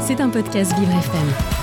C'est un podcast Vivre FM.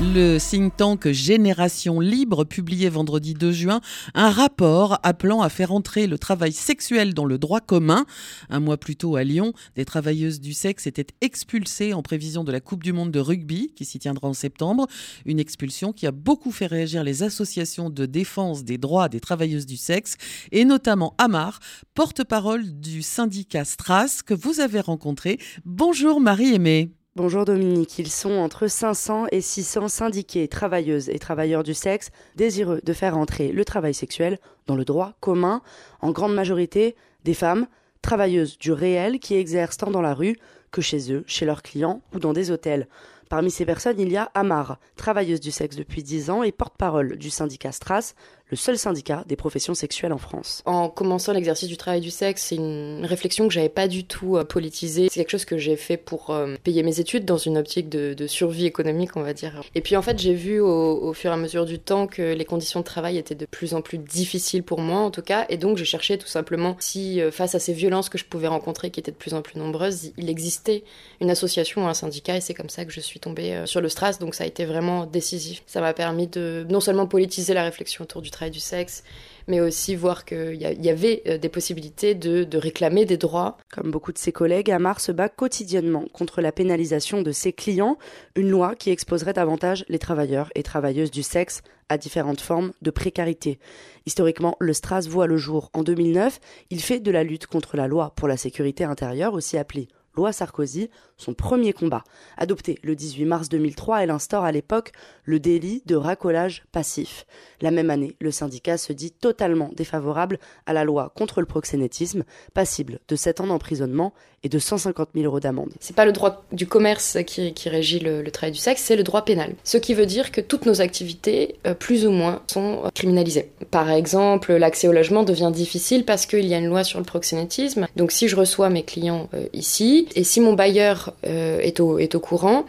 Le think tank Génération Libre publiait vendredi 2 juin un rapport appelant à faire entrer le travail sexuel dans le droit commun. Un mois plus tôt à Lyon, des travailleuses du sexe étaient expulsées en prévision de la Coupe du Monde de rugby qui s'y tiendra en septembre. Une expulsion qui a beaucoup fait réagir les associations de défense des droits des travailleuses du sexe et notamment Amar, porte-parole du syndicat Stras que vous avez rencontré. Bonjour Marie-Aimée. Bonjour Dominique, ils sont entre 500 et 600 syndiqués, travailleuses et travailleurs du sexe désireux de faire entrer le travail sexuel dans le droit commun, en grande majorité des femmes, travailleuses du réel qui exercent tant dans la rue que chez eux, chez leurs clients ou dans des hôtels. Parmi ces personnes, il y a Amar, travailleuse du sexe depuis 10 ans et porte-parole du syndicat Stras, le seul syndicat des professions sexuelles en France. En commençant l'exercice du travail du sexe, c'est une réflexion que j'avais pas du tout euh, politisée. C'est quelque chose que j'ai fait pour euh, payer mes études dans une optique de, survie économique, on va dire. Et puis en fait, j'ai vu au, fur et à mesure du temps que les conditions de travail étaient de plus en plus difficiles pour moi, en tout cas. Et donc, je cherchais tout simplement si, euh, face à ces violences que je pouvais rencontrer, qui étaient de plus en plus nombreuses, il existait une association ou un syndicat. Et c'est comme ça que je suis tombée sur le Stras. Donc, ça a été vraiment décisif. Ça m'a permis de non seulement politiser la réflexion autour du travail du sexe, mais aussi voir qu'il y, avait euh, des possibilités de, réclamer des droits. Comme beaucoup de ses collègues, Amar se bat quotidiennement contre la pénalisation de ses clients, une loi qui exposerait davantage les travailleurs et travailleuses du sexe à différentes formes de précarité. Historiquement, le Stras voit le jour en 2009. Il fait de la lutte contre la loi pour la sécurité intérieure, aussi appelée loi Sarkozy, son premier combat. Adopté le 18 mars 2003, elle instaure à l'époque le délit de racolage passif. La même année, le syndicat se dit totalement défavorable à la loi contre le proxénétisme, passible de 7 ans d'emprisonnement et de 150 000 euros d'amende. C'est pas le droit du commerce qui, régit le, travail du sexe, c'est le droit pénal. Ce qui veut dire que toutes nos activités, euh, plus ou moins, sont criminalisées. Par exemple, l'accès au logement devient difficile parce qu'il y a une loi sur le proxénétisme. Donc si je reçois mes clients euh, ici, et si mon bailleur euh, est, au, est au courant,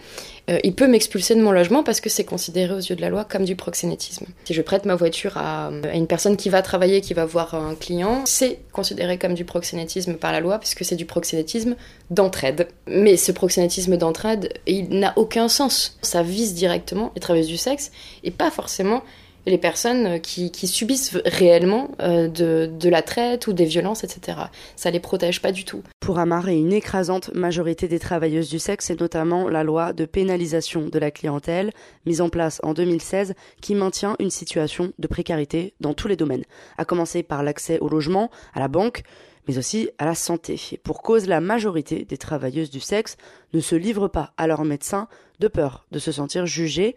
euh, il peut m'expulser de mon logement parce que c'est considéré aux yeux de la loi comme du proxénétisme. Si je prête ma voiture à, une personne qui va travailler, qui va voir un client, c'est considéré comme du proxénétisme par la loi puisque c'est du proxénétisme d'entraide. Mais ce proxénétisme d'entraide, il n'a aucun sens. Ça vise directement les travailleuses du sexe et pas forcément les personnes qui, subissent réellement euh, de, la traite ou des violences, etc. Ça les protège pas du tout. Pour Amar et une écrasante majorité des travailleuses du sexe, c'est notamment la loi de pénalisation de la clientèle, mise en place en 2016, qui maintient une situation de précarité dans tous les domaines, à commencer par l'accès au logement, à la banque, mais aussi à la santé. Et pour cause, la majorité des travailleuses du sexe ne se livrent pas à leur médecin de peur de se sentir jugées,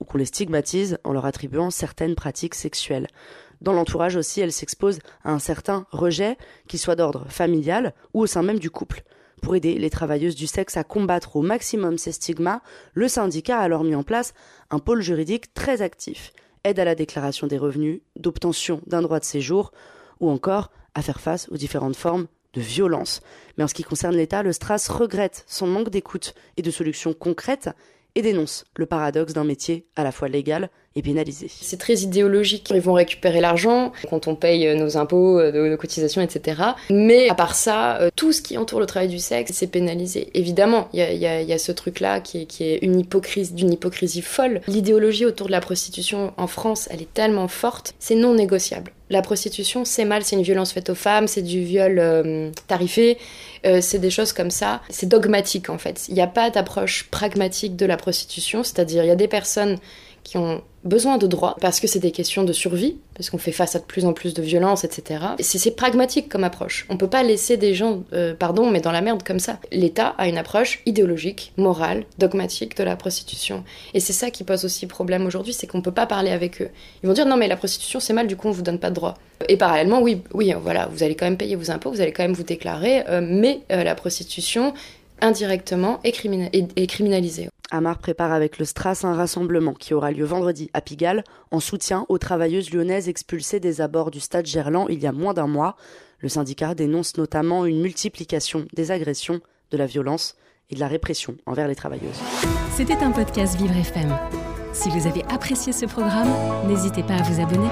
ou qu'on les stigmatise en leur attribuant certaines pratiques sexuelles. Dans l'entourage aussi, elles s'exposent à un certain rejet, qu'il soit d'ordre familial ou au sein même du couple. Pour aider les travailleuses du sexe à combattre au maximum ces stigmas, le syndicat a alors mis en place un pôle juridique très actif, aide à la déclaration des revenus, d'obtention d'un droit de séjour, ou encore à faire face aux différentes formes de violence. Mais en ce qui concerne l'État, le Stras regrette son manque d'écoute et de solutions concrètes et dénonce le paradoxe d'un métier à la fois légal et pénalisé. C'est très idéologique. Ils vont récupérer l'argent quand on paye nos impôts, euh, nos cotisations, etc. Mais à part ça, euh, tout ce qui entoure le travail du sexe, c'est pénalisé. Évidemment, il y a, ce truc-là qui est, une hypocrisie, d'une hypocrisie folle. L'idéologie autour de la prostitution en France, elle est tellement forte, c'est non négociable. La prostitution, c'est mal, c'est une violence faite aux femmes, c'est du viol euh, tarifé, c'est des choses comme ça. C'est dogmatique en fait. Il n'y a pas d'approche pragmatique de la prostitution, c'est-à-dire il y a des personnes qui ont besoin de droits parce que c'est des questions de survie, parce qu'on fait face à de plus en plus de violences, etc. C'est pragmatique comme approche. On peut pas laisser des gens, euh, pardon, mais dans la merde comme ça. L'État a une approche idéologique, morale, dogmatique de la prostitution. Et c'est ça qui pose aussi problème aujourd'hui, c'est qu'on peut pas parler avec eux. Ils vont dire non mais la prostitution c'est mal, du coup on vous donne pas de droits. Et parallèlement, oui, oui, voilà, vous allez quand même payer vos impôts, vous allez quand même vous déclarer, euh, mais euh, la prostitution indirectement est criminalisée. Amar prépare avec le Stras un rassemblement qui aura lieu vendredi à Pigalle en soutien aux travailleuses lyonnaises expulsées des abords du stade Gerland il y a moins d'un mois. Le syndicat dénonce notamment une multiplication des agressions, de la violence et de la répression envers les travailleuses. C'était un podcast Vivre FM. Si vous avez apprécié ce programme, n'hésitez pas à vous abonner.